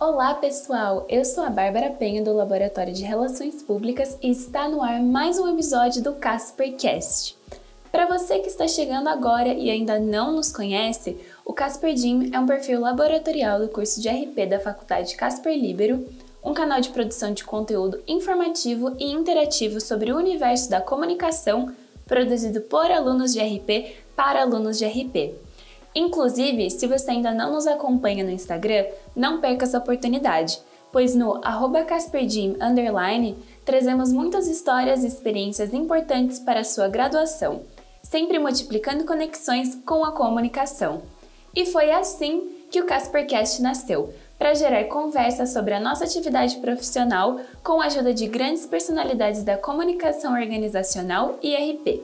Olá, pessoal! Eu sou a Bárbara Penha do Laboratório de Relações Públicas e está no ar mais um episódio do CasperCast. Para você que está chegando agora e ainda não nos conhece, o Casper Jim é um perfil laboratorial do curso de RP da Faculdade Casper Libero, um canal de produção de conteúdo informativo e interativo sobre o universo da comunicação, produzido por alunos de RP para alunos de RP. Inclusive, se você ainda não nos acompanha no Instagram, não perca essa oportunidade, pois no CasperJim trazemos muitas histórias e experiências importantes para a sua graduação, sempre multiplicando conexões com a comunicação. E foi assim que o CasperCast nasceu, para gerar conversas sobre a nossa atividade profissional com a ajuda de grandes personalidades da comunicação organizacional e RP.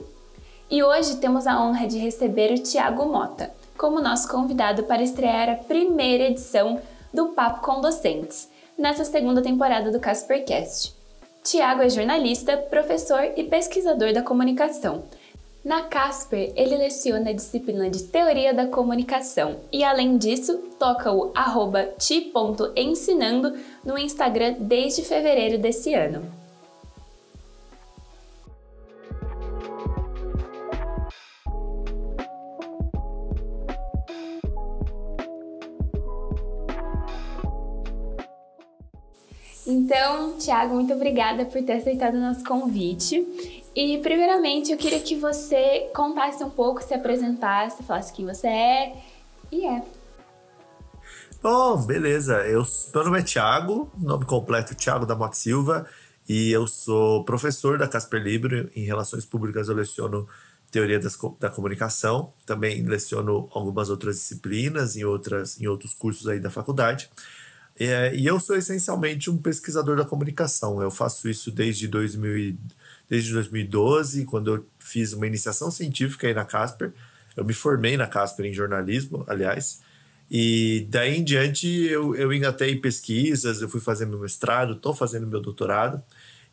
E hoje temos a honra de receber o Tiago Mota como nosso convidado para estrear a primeira edição do Papo com Docentes, nessa segunda temporada do Caspercast. Tiago é jornalista, professor e pesquisador da comunicação. Na Casper, ele leciona a disciplina de Teoria da Comunicação e, além disso, toca o ti.ensinando no Instagram desde fevereiro desse ano. Então, Tiago, muito obrigada por ter aceitado o nosso convite. E, primeiramente, eu queria que você contasse um pouco, se apresentasse, falasse quem você é. E é. Bom, beleza. Eu, meu nome é Tiago, nome completo Tiago da Mota Silva, e eu sou professor da Casper Libro. Em Relações Públicas, eu leciono Teoria das, da Comunicação. Também leciono algumas outras disciplinas em, outras, em outros cursos aí da faculdade. É, e eu sou essencialmente um pesquisador da comunicação. Eu faço isso desde, 2000, desde 2012, quando eu fiz uma iniciação científica aí na Casper. Eu me formei na Casper em jornalismo, aliás. E daí em diante eu, eu engatei pesquisas, eu fui fazendo meu mestrado, estou fazendo meu doutorado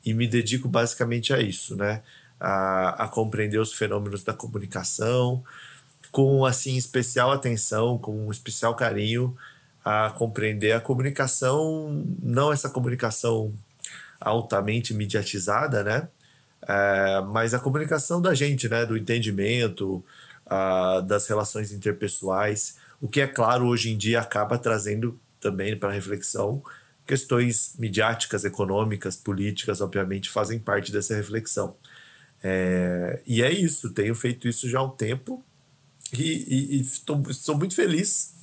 e me dedico basicamente a isso, né? A, a compreender os fenômenos da comunicação com assim especial atenção, com um especial carinho a compreender a comunicação, não essa comunicação altamente mediatizada, né? É, mas a comunicação da gente, né? Do entendimento, a, das relações interpessoais, o que é claro hoje em dia acaba trazendo também para reflexão questões midiáticas, econômicas, políticas, obviamente fazem parte dessa reflexão. É, e é isso, tenho feito isso já há um tempo e, estou muito feliz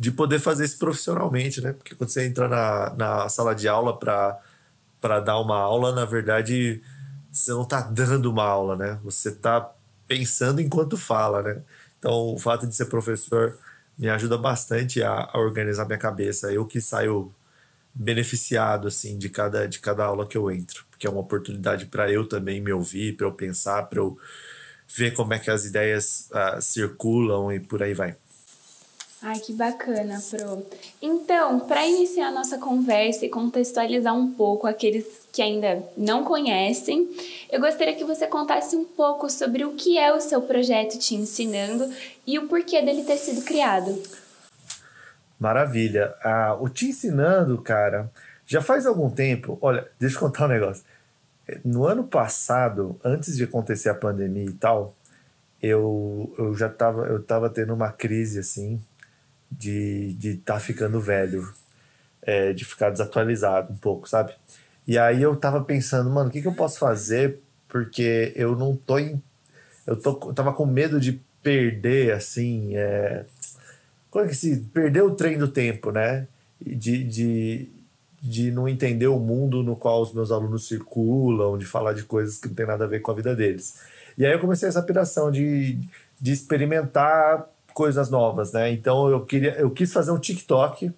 de poder fazer isso profissionalmente, né? Porque quando você entra na, na sala de aula para dar uma aula, na verdade, você não está dando uma aula, né? Você está pensando enquanto fala, né? Então, o fato de ser professor me ajuda bastante a, a organizar minha cabeça. Eu que saio beneficiado assim de cada de cada aula que eu entro, porque é uma oportunidade para eu também me ouvir, para eu pensar, para eu ver como é que as ideias uh, circulam e por aí vai. Ai, que bacana, Pro. Então, para iniciar a nossa conversa e contextualizar um pouco aqueles que ainda não conhecem, eu gostaria que você contasse um pouco sobre o que é o seu projeto Te Ensinando e o porquê dele ter sido criado. Maravilha. Ah, o Te Ensinando, cara, já faz algum tempo. Olha, deixa eu contar um negócio. No ano passado, antes de acontecer a pandemia e tal, eu, eu já estava eu tava tendo uma crise assim de estar de tá ficando velho, é, de ficar desatualizado um pouco, sabe? E aí eu tava pensando, mano, o que, que eu posso fazer? Porque eu não tô em. Eu, tô, eu tava com medo de perder, assim. É, como é que se. Perder o trem do tempo, né? De, de, de não entender o mundo no qual os meus alunos circulam, de falar de coisas que não tem nada a ver com a vida deles. E aí eu comecei essa piração de, de experimentar coisas novas, né? Então eu queria, eu quis fazer um TikTok,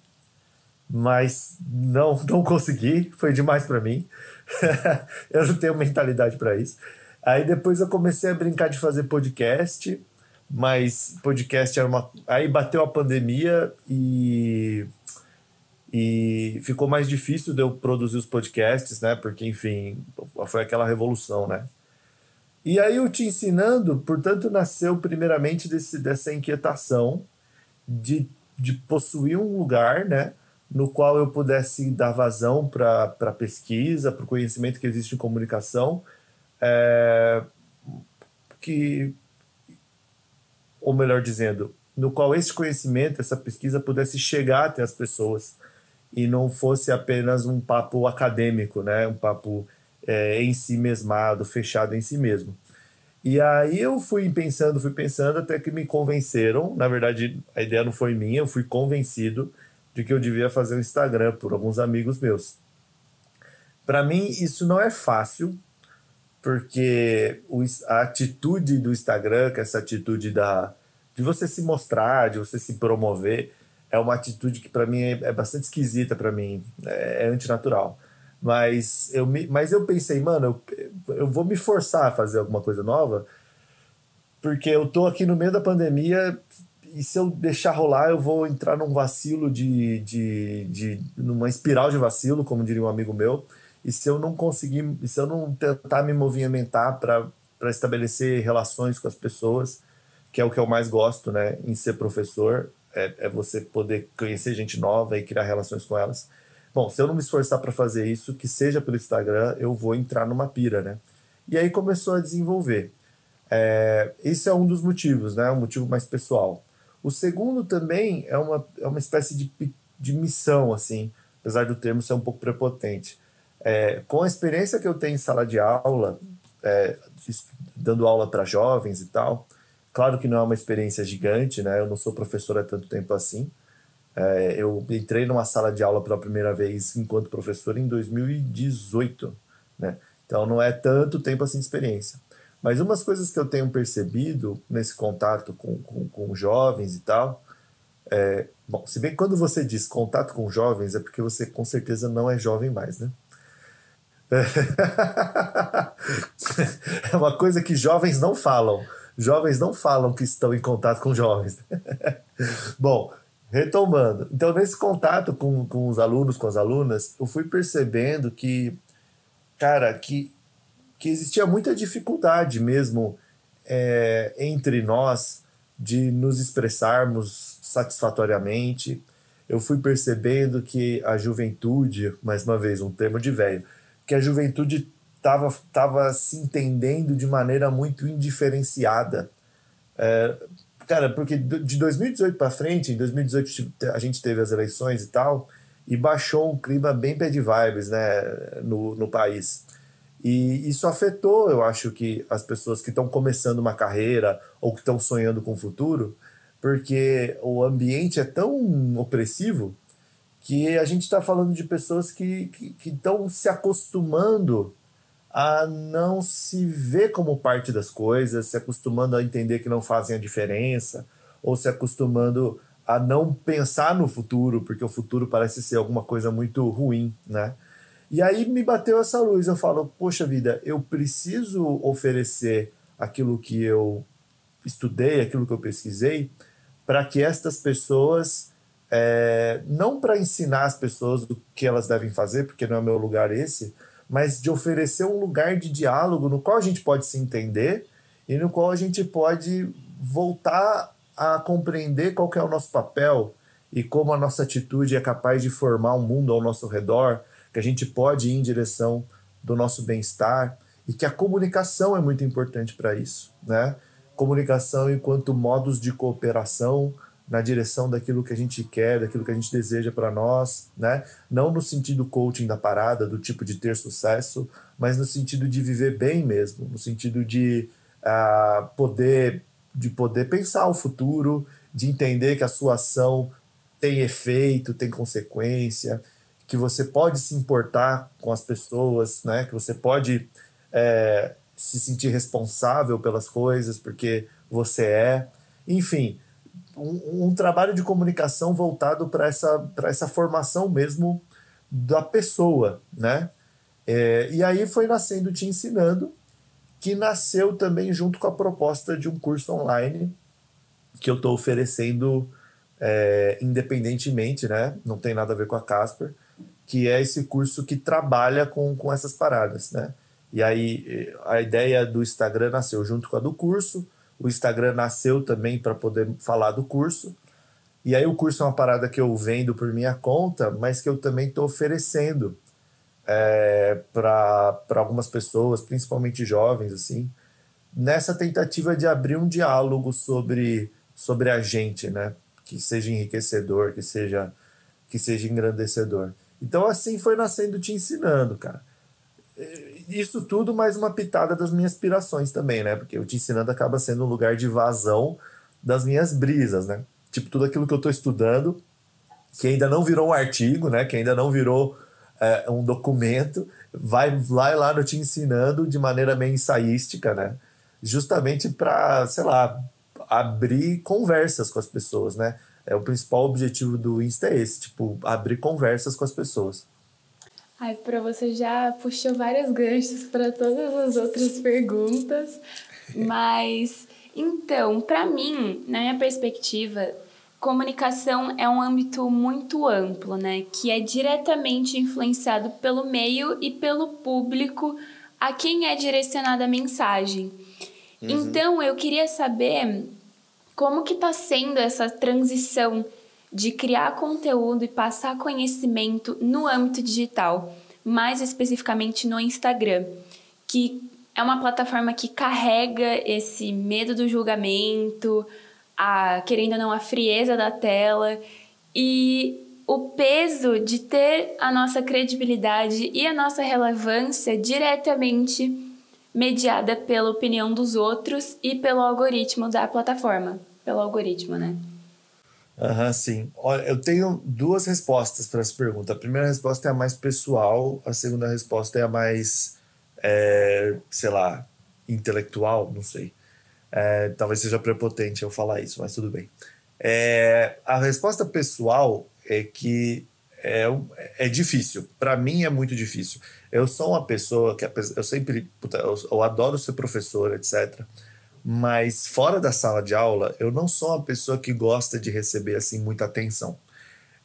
mas não não consegui, foi demais para mim. eu não tenho mentalidade para isso. Aí depois eu comecei a brincar de fazer podcast, mas podcast era uma, aí bateu a pandemia e e ficou mais difícil de eu produzir os podcasts, né? Porque enfim, foi aquela revolução, né? E aí o Te Ensinando, portanto, nasceu primeiramente desse, dessa inquietação de, de possuir um lugar, né, no qual eu pudesse dar vazão para a pesquisa, para o conhecimento que existe em comunicação, é, que, ou melhor dizendo, no qual esse conhecimento, essa pesquisa pudesse chegar até as pessoas e não fosse apenas um papo acadêmico, né? um papo é, em si mesmado, fechado em si mesmo. E aí eu fui pensando, fui pensando, até que me convenceram. Na verdade, a ideia não foi minha, eu fui convencido de que eu devia fazer um Instagram por alguns amigos meus. Para mim, isso não é fácil, porque a atitude do Instagram, que é essa atitude da, de você se mostrar, de você se promover, é uma atitude que para mim é, é, bastante esquisita para mim, é, é, antinatural. Mas eu, me, mas eu pensei, mano, eu, eu vou me forçar a fazer alguma coisa nova, porque eu tô aqui no meio da pandemia e se eu deixar rolar, eu vou entrar num vacilo de, de, de numa espiral de vacilo, como diria um amigo meu. E se eu não conseguir, se eu não tentar me movimentar para estabelecer relações com as pessoas, que é o que eu mais gosto, né, em ser professor, é, é você poder conhecer gente nova e criar relações com elas. Bom, se eu não me esforçar para fazer isso, que seja pelo Instagram, eu vou entrar numa pira, né? E aí começou a desenvolver. É, esse é um dos motivos, né? Um motivo mais pessoal. O segundo também é uma, é uma espécie de, de missão, assim, apesar do termo ser um pouco prepotente. É, com a experiência que eu tenho em sala de aula, é, dando aula para jovens e tal, claro que não é uma experiência gigante, né? Eu não sou professor há tanto tempo assim. É, eu entrei numa sala de aula pela primeira vez enquanto professor em 2018, né? Então não é tanto tempo assim de experiência. Mas umas coisas que eu tenho percebido nesse contato com, com, com jovens e tal, é, bom, se bem que quando você diz contato com jovens é porque você com certeza não é jovem mais, né? É uma coisa que jovens não falam. Jovens não falam que estão em contato com jovens. Bom, retomando. Então, nesse contato com, com os alunos, com as alunas, eu fui percebendo que, cara, que, que existia muita dificuldade mesmo é, entre nós de nos expressarmos satisfatoriamente. Eu fui percebendo que a juventude, mais uma vez, um termo de velho, que a juventude estava tava se entendendo de maneira muito indiferenciada. É, cara, porque de 2018 para frente, em 2018 a gente teve as eleições e tal, e baixou um clima bem bad vibes né, no, no país. E isso afetou, eu acho que as pessoas que estão começando uma carreira ou que estão sonhando com o futuro, porque o ambiente é tão opressivo que a gente está falando de pessoas que estão se acostumando a não se ver como parte das coisas, se acostumando a entender que não fazem a diferença, ou se acostumando a não pensar no futuro, porque o futuro parece ser alguma coisa muito ruim, né? E aí me bateu essa luz, eu falo, poxa vida, eu preciso oferecer aquilo que eu estudei, aquilo que eu pesquisei, para que estas pessoas, é, não para ensinar as pessoas o que elas devem fazer, porque não é meu lugar esse, mas de oferecer um lugar de diálogo no qual a gente pode se entender e no qual a gente pode voltar a compreender qual é o nosso papel e como a nossa atitude é capaz de formar um mundo ao nosso redor, que a gente pode ir em direção do nosso bem-estar e que a comunicação é muito importante para isso, né? Comunicação enquanto modos de cooperação na direção daquilo que a gente quer, daquilo que a gente deseja para nós, né? Não no sentido coaching da parada, do tipo de ter sucesso, mas no sentido de viver bem mesmo, no sentido de uh, poder de poder pensar o futuro, de entender que a sua ação tem efeito, tem consequência, que você pode se importar com as pessoas, né? Que você pode é, se sentir responsável pelas coisas porque você é, enfim, um, um trabalho de comunicação voltado para essa, essa formação mesmo da pessoa, né? É, e aí foi nascendo Te Ensinando, que nasceu também junto com a proposta de um curso online que eu estou oferecendo é, independentemente, né? Não tem nada a ver com a Casper, que é esse curso que trabalha com, com essas paradas, né? E aí a ideia do Instagram nasceu junto com a do curso, o Instagram nasceu também para poder falar do curso. E aí o curso é uma parada que eu vendo por minha conta, mas que eu também estou oferecendo é, para algumas pessoas, principalmente jovens, assim, nessa tentativa de abrir um diálogo sobre, sobre a gente, né? Que seja enriquecedor, que seja, que seja engrandecedor. Então, assim foi nascendo Te Ensinando, cara. Isso tudo mais uma pitada das minhas aspirações também, né? Porque o Te Ensinando acaba sendo um lugar de vazão das minhas brisas, né? Tipo, tudo aquilo que eu estou estudando, que ainda não virou um artigo, né? Que ainda não virou é, um documento, vai lá, lá no Te Ensinando de maneira meio ensaística, né? Justamente para, sei lá, abrir conversas com as pessoas, né? É o principal objetivo do Insta é esse, tipo, abrir conversas com as pessoas. Ai, para você já puxou vários ganchos para todas as outras perguntas, mas então, para mim, na minha perspectiva, comunicação é um âmbito muito amplo, né, que é diretamente influenciado pelo meio e pelo público a quem é direcionada a mensagem. Uhum. Então, eu queria saber como que está sendo essa transição de criar conteúdo e passar conhecimento no âmbito digital, mais especificamente no Instagram, que é uma plataforma que carrega esse medo do julgamento, a querendo ou não a frieza da tela e o peso de ter a nossa credibilidade e a nossa relevância diretamente mediada pela opinião dos outros e pelo algoritmo da plataforma, pelo algoritmo, né? Aham, uhum, sim. Olha, eu tenho duas respostas para essa pergunta. A primeira resposta é a mais pessoal, a segunda resposta é a mais, é, sei lá, intelectual, não sei. É, talvez seja prepotente eu falar isso, mas tudo bem. É, a resposta pessoal é que é, é difícil. Para mim é muito difícil. Eu sou uma pessoa que eu sempre puta, eu, eu, adoro ser professor, etc. Mas fora da sala de aula, eu não sou uma pessoa que gosta de receber assim muita atenção.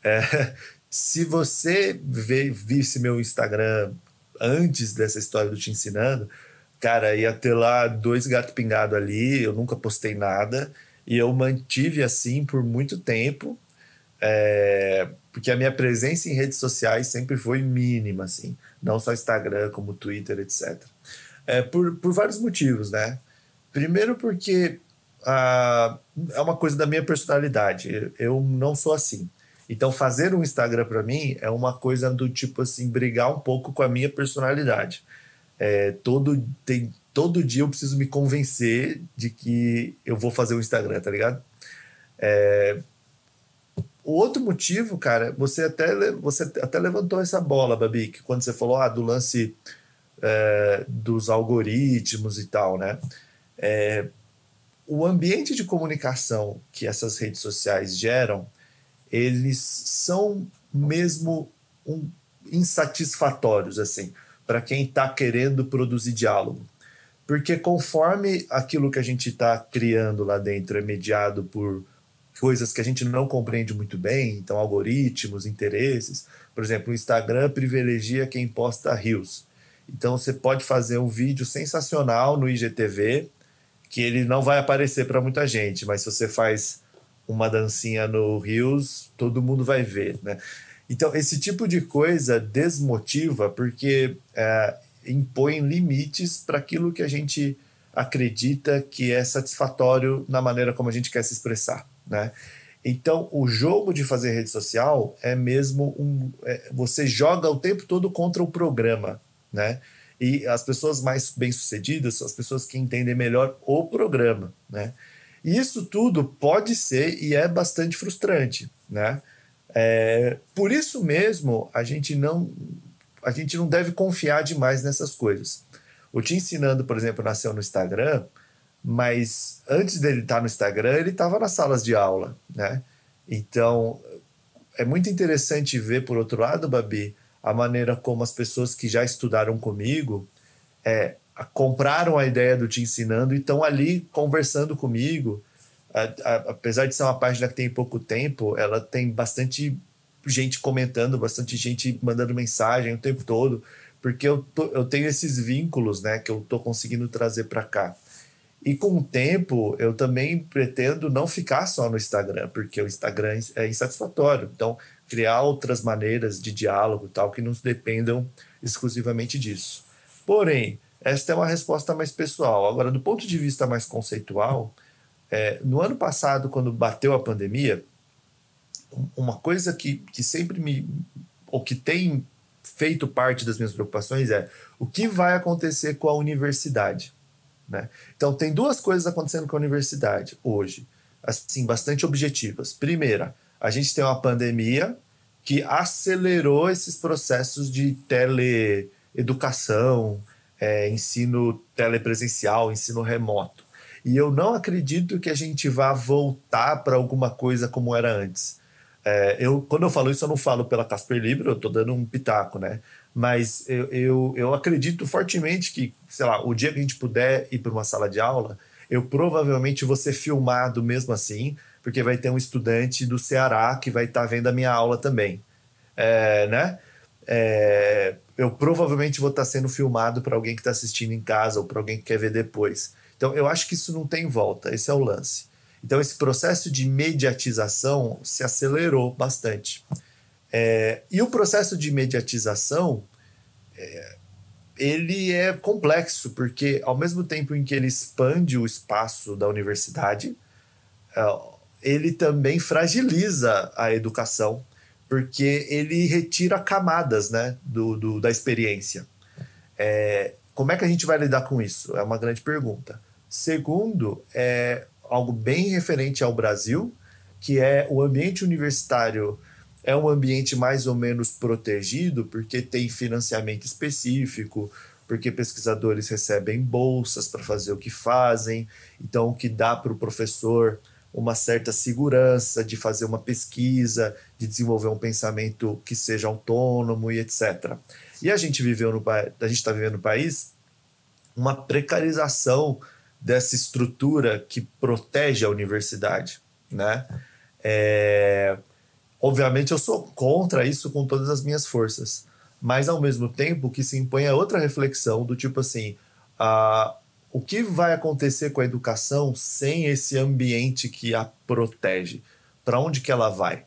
É, se você vê, visse meu Instagram antes dessa história do Te Ensinando, cara, ia ter lá dois gatos pingados ali, eu nunca postei nada, e eu mantive assim por muito tempo, é, porque a minha presença em redes sociais sempre foi mínima, assim, não só Instagram, como Twitter, etc. É, por, por vários motivos, né? Primeiro porque ah, é uma coisa da minha personalidade, eu não sou assim. Então, fazer um Instagram para mim é uma coisa do tipo assim, brigar um pouco com a minha personalidade é, todo, tem, todo dia eu preciso me convencer de que eu vou fazer o Instagram, tá ligado? É, o outro motivo, cara, você até, você até levantou essa bola, Babi, que quando você falou ah, do lance é, dos algoritmos e tal, né? É, o ambiente de comunicação que essas redes sociais geram, eles são mesmo um, insatisfatórios, assim para quem está querendo produzir diálogo. Porque conforme aquilo que a gente está criando lá dentro é mediado por coisas que a gente não compreende muito bem, então algoritmos, interesses. Por exemplo, o Instagram privilegia quem posta rios. Então você pode fazer um vídeo sensacional no IGTV, que ele não vai aparecer para muita gente, mas se você faz uma dancinha no Rios, todo mundo vai ver, né? Então, esse tipo de coisa desmotiva porque é, impõe limites para aquilo que a gente acredita que é satisfatório na maneira como a gente quer se expressar, né? Então, o jogo de fazer rede social é mesmo um. É, você joga o tempo todo contra o programa, né? E as pessoas mais bem-sucedidas são as pessoas que entendem melhor o programa, né? E isso tudo pode ser e é bastante frustrante, né? É, por isso mesmo, a gente não a gente não deve confiar demais nessas coisas. O Te Ensinando, por exemplo, nasceu no Instagram, mas antes dele estar no Instagram, ele estava nas salas de aula, né? Então, é muito interessante ver, por outro lado, Babi, a maneira como as pessoas que já estudaram comigo é, compraram a ideia do Te Ensinando e estão ali conversando comigo, a, a, apesar de ser uma página que tem pouco tempo, ela tem bastante gente comentando, bastante gente mandando mensagem o tempo todo, porque eu, tô, eu tenho esses vínculos, né, que eu tô conseguindo trazer para cá. E com o tempo, eu também pretendo não ficar só no Instagram, porque o Instagram é insatisfatório. Então, criar outras maneiras de diálogo tal que não dependam exclusivamente disso. Porém, esta é uma resposta mais pessoal. Agora, do ponto de vista mais conceitual, é, no ano passado, quando bateu a pandemia, uma coisa que, que sempre me. ou que tem feito parte das minhas preocupações é o que vai acontecer com a universidade. Né? Então, tem duas coisas acontecendo com a universidade hoje, assim, bastante objetivas. Primeira, a gente tem uma pandemia que acelerou esses processos de teleeducação, é, ensino telepresencial, ensino remoto. E eu não acredito que a gente vá voltar para alguma coisa como era antes. É, eu, quando eu falo isso, eu não falo pela Casper Libre, eu estou dando um pitaco, né? Mas eu, eu, eu acredito fortemente que, sei lá, o dia que a gente puder ir para uma sala de aula, eu provavelmente vou ser filmado mesmo assim, porque vai ter um estudante do Ceará que vai estar tá vendo a minha aula também, é, né? É, eu provavelmente vou estar tá sendo filmado para alguém que está assistindo em casa ou para alguém que quer ver depois. Então, eu acho que isso não tem volta, esse é o lance. Então, esse processo de mediatização se acelerou bastante. É, e o processo de mediatização, é, ele é complexo, porque ao mesmo tempo em que ele expande o espaço da universidade, é, ele também fragiliza a educação, porque ele retira camadas né, do, do da experiência. É, como é que a gente vai lidar com isso? É uma grande pergunta. Segundo, é algo bem referente ao Brasil, que é o ambiente universitário é um ambiente mais ou menos protegido, porque tem financiamento específico, porque pesquisadores recebem bolsas para fazer o que fazem, então o que dá para o professor uma certa segurança de fazer uma pesquisa, de desenvolver um pensamento que seja autônomo e etc. E a gente viveu no a gente está vivendo no país uma precarização dessa estrutura que protege a universidade, né? É, obviamente eu sou contra isso com todas as minhas forças, mas ao mesmo tempo que se impõe a outra reflexão do tipo assim, a, o que vai acontecer com a educação sem esse ambiente que a protege? Para onde que ela vai?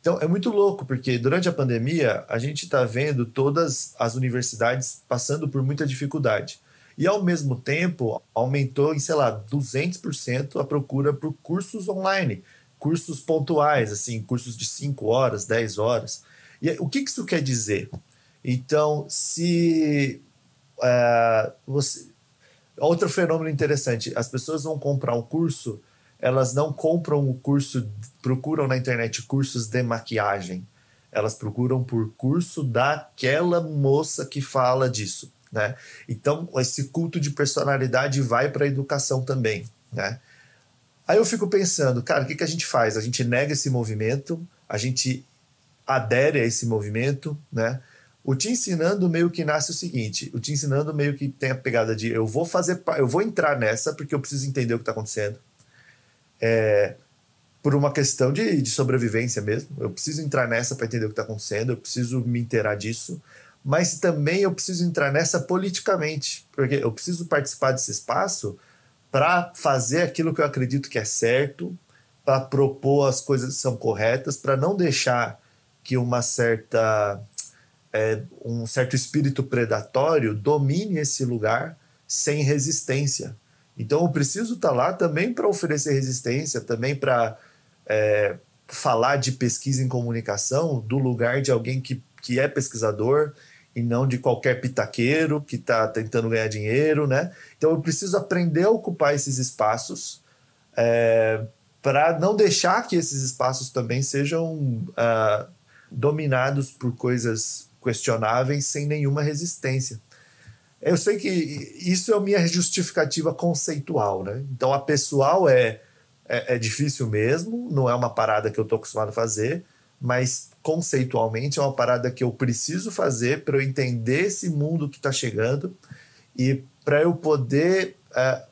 Então é muito louco, porque durante a pandemia a gente está vendo todas as universidades passando por muita dificuldade. E ao mesmo tempo, aumentou em, sei lá, 200% a procura por cursos online, cursos pontuais, assim, cursos de 5 horas, 10 horas. E o que isso quer dizer? Então, se uh, você. Outro fenômeno interessante: as pessoas vão comprar um curso, elas não compram o curso, procuram na internet cursos de maquiagem. Elas procuram por curso daquela moça que fala disso. Né? Então, esse culto de personalidade vai para a educação também. Né? Aí eu fico pensando, cara, o que, que a gente faz? A gente nega esse movimento, a gente adere a esse movimento, né? O te ensinando meio que nasce o seguinte: o te ensinando meio que tem a pegada de eu vou fazer, eu vou entrar nessa porque eu preciso entender o que está acontecendo. É, por uma questão de, de sobrevivência mesmo. Eu preciso entrar nessa para entender o que está acontecendo, eu preciso me inteirar disso mas também eu preciso entrar nessa politicamente, porque eu preciso participar desse espaço para fazer aquilo que eu acredito que é certo, para propor as coisas que são corretas, para não deixar que uma certa é, um certo espírito predatório domine esse lugar sem resistência. Então eu preciso estar tá lá também para oferecer resistência, também para é, falar de pesquisa em comunicação do lugar de alguém que, que é pesquisador e não de qualquer pitaqueiro que está tentando ganhar dinheiro, né? Então eu preciso aprender a ocupar esses espaços é, para não deixar que esses espaços também sejam uh, dominados por coisas questionáveis sem nenhuma resistência. Eu sei que isso é a minha justificativa conceitual, né? Então a pessoal é, é, é difícil mesmo, não é uma parada que eu estou acostumado a fazer, mas conceitualmente é uma parada que eu preciso fazer para eu entender esse mundo que está chegando e para eu poder é,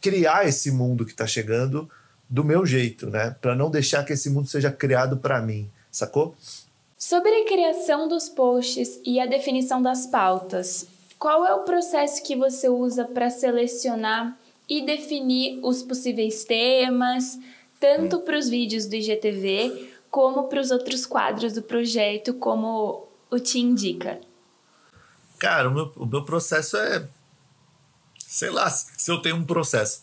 criar esse mundo que está chegando do meu jeito, né? Para não deixar que esse mundo seja criado para mim, sacou? Sobre a criação dos posts e a definição das pautas, qual é o processo que você usa para selecionar e definir os possíveis temas, tanto para os vídeos do IGTV como para os outros quadros do projeto, como o Te Indica? Cara, o meu, o meu processo é. Sei lá, se eu tenho um processo.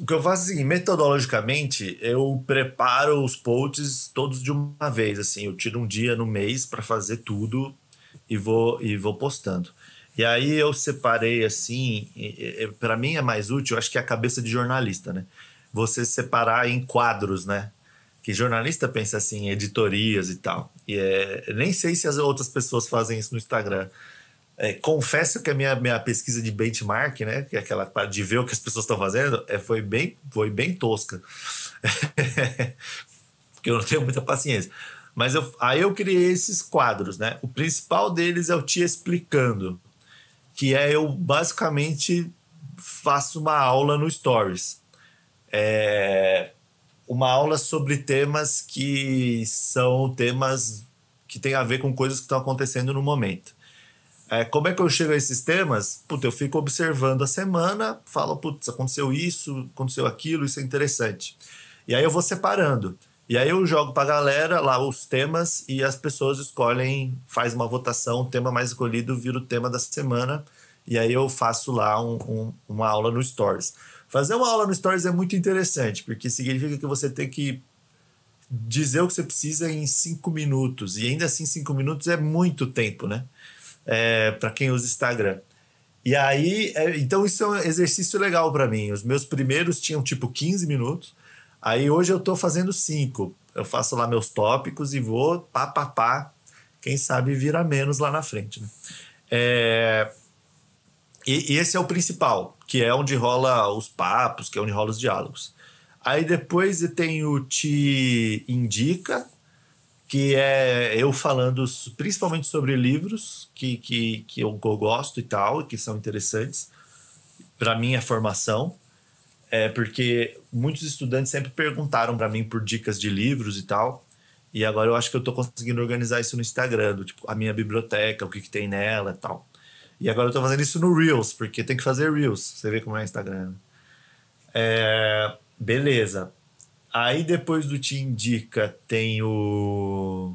O que eu faço assim, metodologicamente, eu preparo os posts todos de uma vez, assim, eu tiro um dia no mês para fazer tudo e vou e vou postando. E aí eu separei assim, para mim é mais útil, acho que é a cabeça de jornalista, né? Você separar em quadros, né? Que jornalista pensa assim, editorias e tal. E é, nem sei se as outras pessoas fazem isso no Instagram. É, confesso que a minha, minha pesquisa de benchmark, né, que é aquela de ver o que as pessoas estão fazendo, é, foi, bem, foi bem tosca. Porque eu não tenho muita paciência. Mas eu, aí eu criei esses quadros, né? O principal deles é o Te Explicando, que é eu basicamente faço uma aula no Stories. É uma aula sobre temas que são temas que têm a ver com coisas que estão acontecendo no momento. É, como é que eu chego a esses temas? Puta, eu fico observando a semana, falo, putz, aconteceu isso, aconteceu aquilo, isso é interessante. E aí eu vou separando. E aí eu jogo pra galera lá os temas e as pessoas escolhem, faz uma votação, o tema mais escolhido vira o tema da semana. E aí eu faço lá um, um, uma aula no Stories. Fazer uma aula no Stories é muito interessante, porque significa que você tem que dizer o que você precisa em cinco minutos. E ainda assim, cinco minutos é muito tempo, né? É, para quem usa Instagram. E aí, é, então isso é um exercício legal para mim. Os meus primeiros tinham tipo 15 minutos. Aí hoje eu tô fazendo cinco. Eu faço lá meus tópicos e vou pá, pá, pá. Quem sabe vira menos lá na frente, né? É, e, e, esse é o principal, que é onde rola os papos, que é onde rola os diálogos. Aí depois tem o Te Indica, que é eu falando principalmente sobre livros que, que, que eu gosto e tal, que são interessantes para minha formação. É porque muitos estudantes sempre perguntaram para mim por dicas de livros e tal. E agora eu acho que eu estou conseguindo organizar isso no Instagram, do, tipo, a minha biblioteca, o que, que tem nela e tal. E agora eu tô fazendo isso no Reels, porque tem que fazer Reels. Você vê como é o Instagram. É, beleza. Aí depois do Te Indica tem o.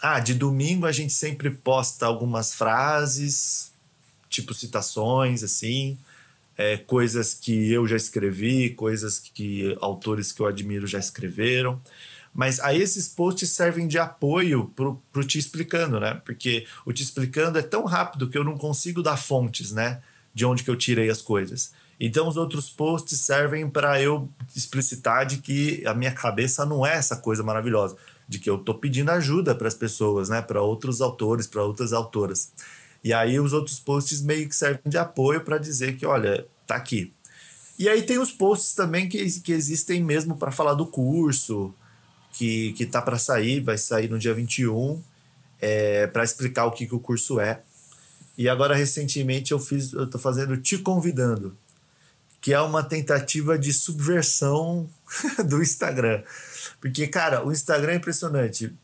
Ah, de domingo a gente sempre posta algumas frases, tipo citações, assim. É, coisas que eu já escrevi, coisas que autores que eu admiro já escreveram. Mas aí esses posts servem de apoio pro, pro Te Explicando, né? Porque o Te Explicando é tão rápido que eu não consigo dar fontes, né? De onde que eu tirei as coisas. Então os outros posts servem para eu explicitar de que a minha cabeça não é essa coisa maravilhosa, de que eu tô pedindo ajuda para as pessoas, né? Para outros autores, para outras autoras. E aí os outros posts meio que servem de apoio para dizer que, olha, tá aqui. E aí tem os posts também que, que existem mesmo para falar do curso, que, que tá para sair, vai sair no dia 21, é, para explicar o que, que o curso é. E agora, recentemente, eu fiz, eu tô fazendo Te Convidando, que é uma tentativa de subversão do Instagram. Porque, cara, o Instagram é impressionante.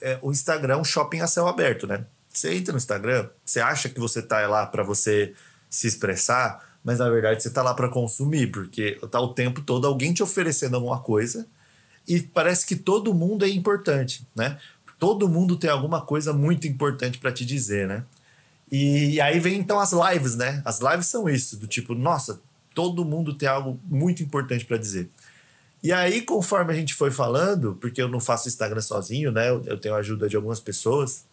É, o Instagram é um shopping a céu aberto, né? Você entra no Instagram, você acha que você tá lá para você se expressar, mas na verdade você tá lá para consumir, porque tá o tempo todo alguém te oferecendo alguma coisa e parece que todo mundo é importante, né? Todo mundo tem alguma coisa muito importante para te dizer, né? E aí vem então as lives, né? As lives são isso, do tipo, nossa, todo mundo tem algo muito importante para dizer. E aí, conforme a gente foi falando, porque eu não faço Instagram sozinho, né? Eu, tenho a ajuda de algumas pessoas.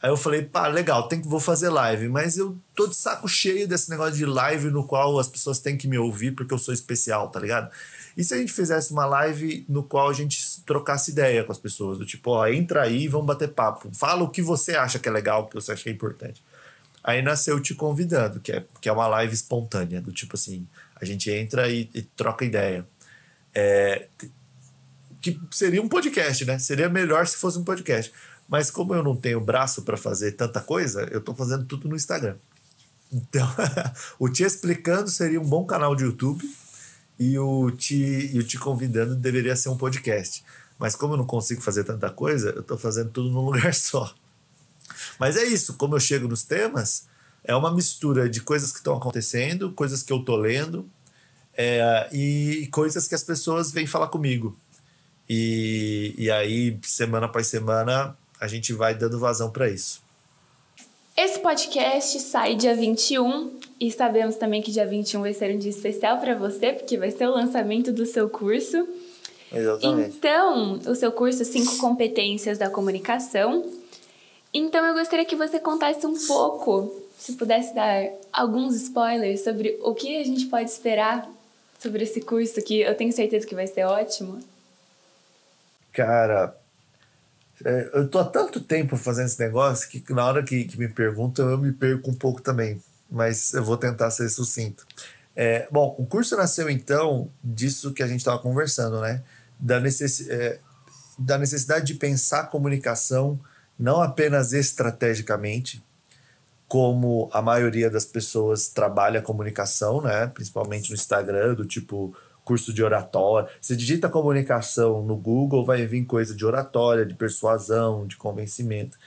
Aí eu falei, pá, legal, tem que vou fazer live, mas eu tô de saco cheio desse negócio de live no qual as pessoas têm que me ouvir porque eu sou especial, tá ligado? E se a gente fizesse uma live no qual a gente trocasse ideia com as pessoas, do tipo, ó, entra aí vamos bater papo. Fala o que você acha que é legal, o que você acha que é importante. Aí nasceu Te Convidando, que é, que é uma live espontânea, do tipo assim, a gente entra e, e troca ideia. É, que seria um podcast, né? Seria melhor se fosse um podcast. Mas como eu não tenho braço para fazer tanta coisa, eu estou fazendo tudo no Instagram. Então, o Te Explicando seria um bom canal de YouTube e o te, e o te convidando deveria ser um podcast. Mas como eu não consigo fazer tanta coisa, eu estou fazendo tudo num lugar só. Mas é isso, como eu chego nos temas, é uma mistura de coisas que estão acontecendo, coisas que eu tô lendo é, e coisas que as pessoas vêm falar comigo. E, e aí, semana após semana, a gente vai dando vazão para isso. Esse podcast sai dia 21 e sabemos também que dia 21 vai ser um dia especial para você, porque vai ser o lançamento do seu curso. Exatamente. Então, o seu curso Cinco Competências da Comunicação. Então, eu gostaria que você contasse um pouco, se pudesse dar alguns spoilers sobre o que a gente pode esperar sobre esse curso, que eu tenho certeza que vai ser ótimo. Cara, é, eu tô há tanto tempo fazendo esse negócio que na hora que, que me perguntam eu me perco um pouco também, mas eu vou tentar ser sucinto. É, bom, o curso nasceu então disso que a gente estava conversando, né? Da, necess, é, da necessidade de pensar a comunicação não apenas estrategicamente, como a maioria das pessoas trabalha comunicação, né? Principalmente no Instagram, do tipo curso de oratória. Você digita comunicação no Google, vai vir coisa de oratória, de persuasão, de convencimento.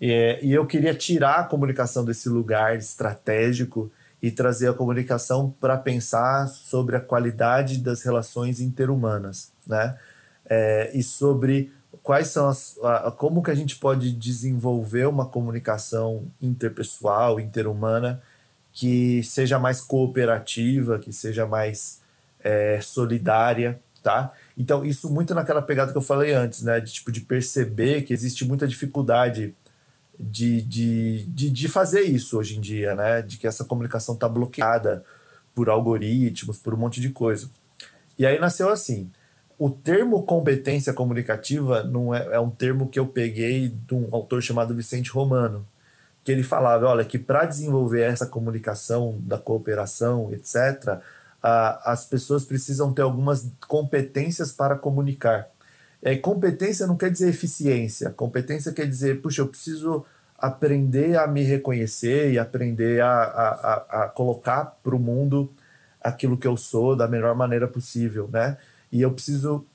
E, e eu queria tirar a comunicação desse lugar estratégico e trazer a comunicação para pensar sobre a qualidade das relações interhumanas, né? É, e sobre quais são as, a, como que a gente pode desenvolver uma comunicação interpessoal, interhumana que seja mais cooperativa, que seja mais é, solidária, tá? Então, isso muito naquela pegada que eu falei antes, né? De, tipo, de perceber que existe muita dificuldade de, de, de, de fazer isso hoje em dia, né? De que essa comunicação está bloqueada por algoritmos, por um monte de coisa. E aí nasceu assim. O termo competência comunicativa não é, é um termo que eu peguei de um autor chamado Vicente Romano, que ele falava, olha, que para desenvolver essa comunicação da cooperação, etc., as pessoas precisam ter algumas competências para comunicar. É, competência não quer dizer eficiência. Competência quer dizer, puxa, eu preciso aprender a me reconhecer e aprender a, a, a, a colocar para o mundo aquilo que eu sou da melhor maneira possível, né? E eu preciso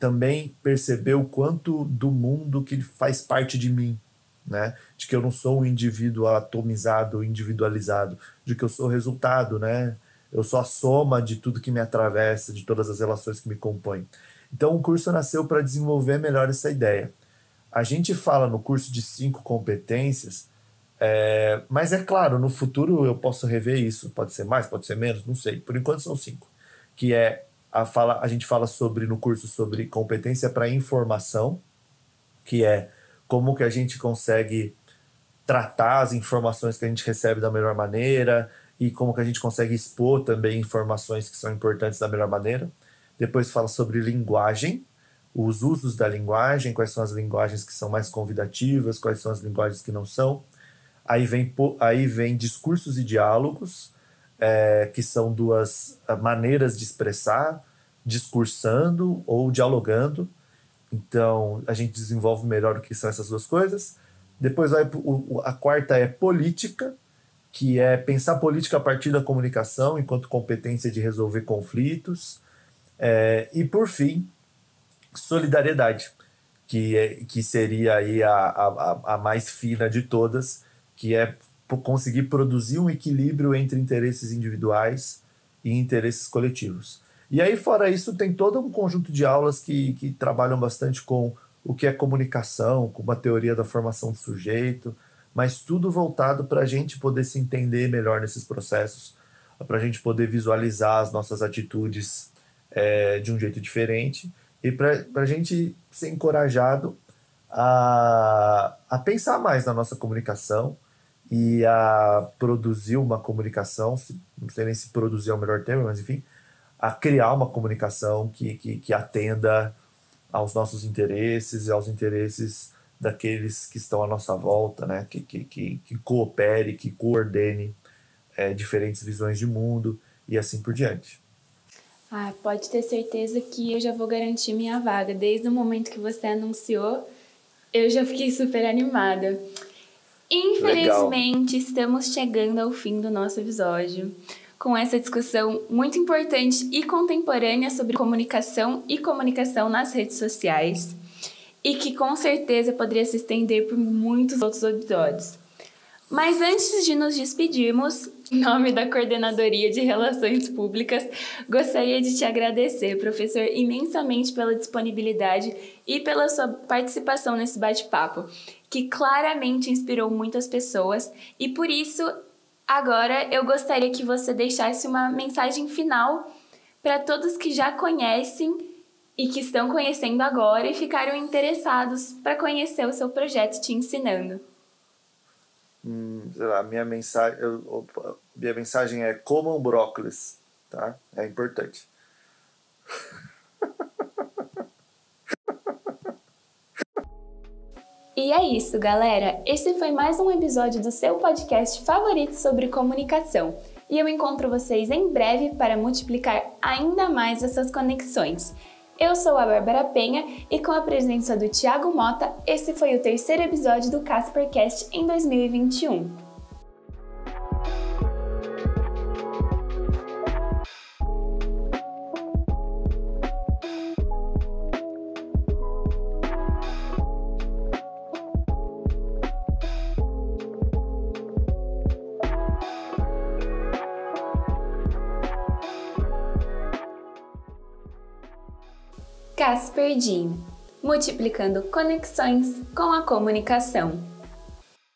também perceber o quanto do mundo que faz parte de mim, né? De que eu não sou um indivíduo atomizado, individualizado, de que eu sou resultado, né? Eu sou a soma de tudo que me atravessa, de todas as relações que me compõem. Então, o curso nasceu para desenvolver melhor essa ideia. A gente fala no curso de cinco competências, é, mas é claro, no futuro eu posso rever isso. Pode ser mais, pode ser menos, não sei. Por enquanto são cinco. Que é a, fala, a gente fala sobre no curso sobre competência para informação, que é como que a gente consegue tratar as informações que a gente recebe da melhor maneira, e como que a gente consegue expor também informações que são importantes da melhor maneira. Depois fala sobre linguagem, os usos da linguagem, quais são as linguagens que são mais convidativas, quais são as linguagens que não são. Aí vem, aí vem discursos e diálogos, é, que são duas ah, maneiras de expressar, discursando ou dialogando. Então, a gente desenvolve melhor o que são essas duas coisas. Depois vai, a quarta é política, que é pensar política a partir da comunicação enquanto competência de resolver conflitos. É, e, por fim, solidariedade, que, é, que seria aí a, a, a mais fina de todas, que é conseguir produzir um equilíbrio entre interesses individuais e interesses coletivos. E aí, fora isso, tem todo um conjunto de aulas que, que trabalham bastante com o que é comunicação, com uma teoria da formação do sujeito, mas tudo voltado para a gente poder se entender melhor nesses processos, para a gente poder visualizar as nossas atitudes é, de um jeito diferente e para a gente ser encorajado a, a pensar mais na nossa comunicação e a produzir uma comunicação, não sei nem se produzir é o melhor termo, mas enfim, a criar uma comunicação que, que, que atenda aos nossos interesses e aos interesses daqueles que estão à nossa volta, né? que, que, que, que coopere, que coordene é, diferentes visões de mundo e assim por diante. Ah, pode ter certeza que eu já vou garantir minha vaga. Desde o momento que você anunciou, eu já fiquei super animada. Infelizmente, Legal. estamos chegando ao fim do nosso episódio com essa discussão muito importante e contemporânea sobre comunicação e comunicação nas redes sociais e que com certeza poderia se estender por muitos outros episódios. Mas antes de nos despedirmos, em nome da Coordenadoria de Relações Públicas, gostaria de te agradecer, professor, imensamente pela disponibilidade e pela sua participação nesse bate-papo, que claramente inspirou muitas pessoas e por isso agora eu gostaria que você deixasse uma mensagem final para todos que já conhecem e que estão conhecendo agora e ficaram interessados para conhecer o seu projeto Te Ensinando hum, lá, minha mensagem, eu, minha mensagem é comam brócolis, tá? É importante. E é isso, galera. Esse foi mais um episódio do seu podcast favorito sobre comunicação. E eu encontro vocês em breve para multiplicar ainda mais essas conexões. Eu sou a Bárbara Penha e com a presença do Thiago Mota, esse foi o terceiro episódio do Caspercast em 2021. Casper Jim, multiplicando conexões com a comunicação.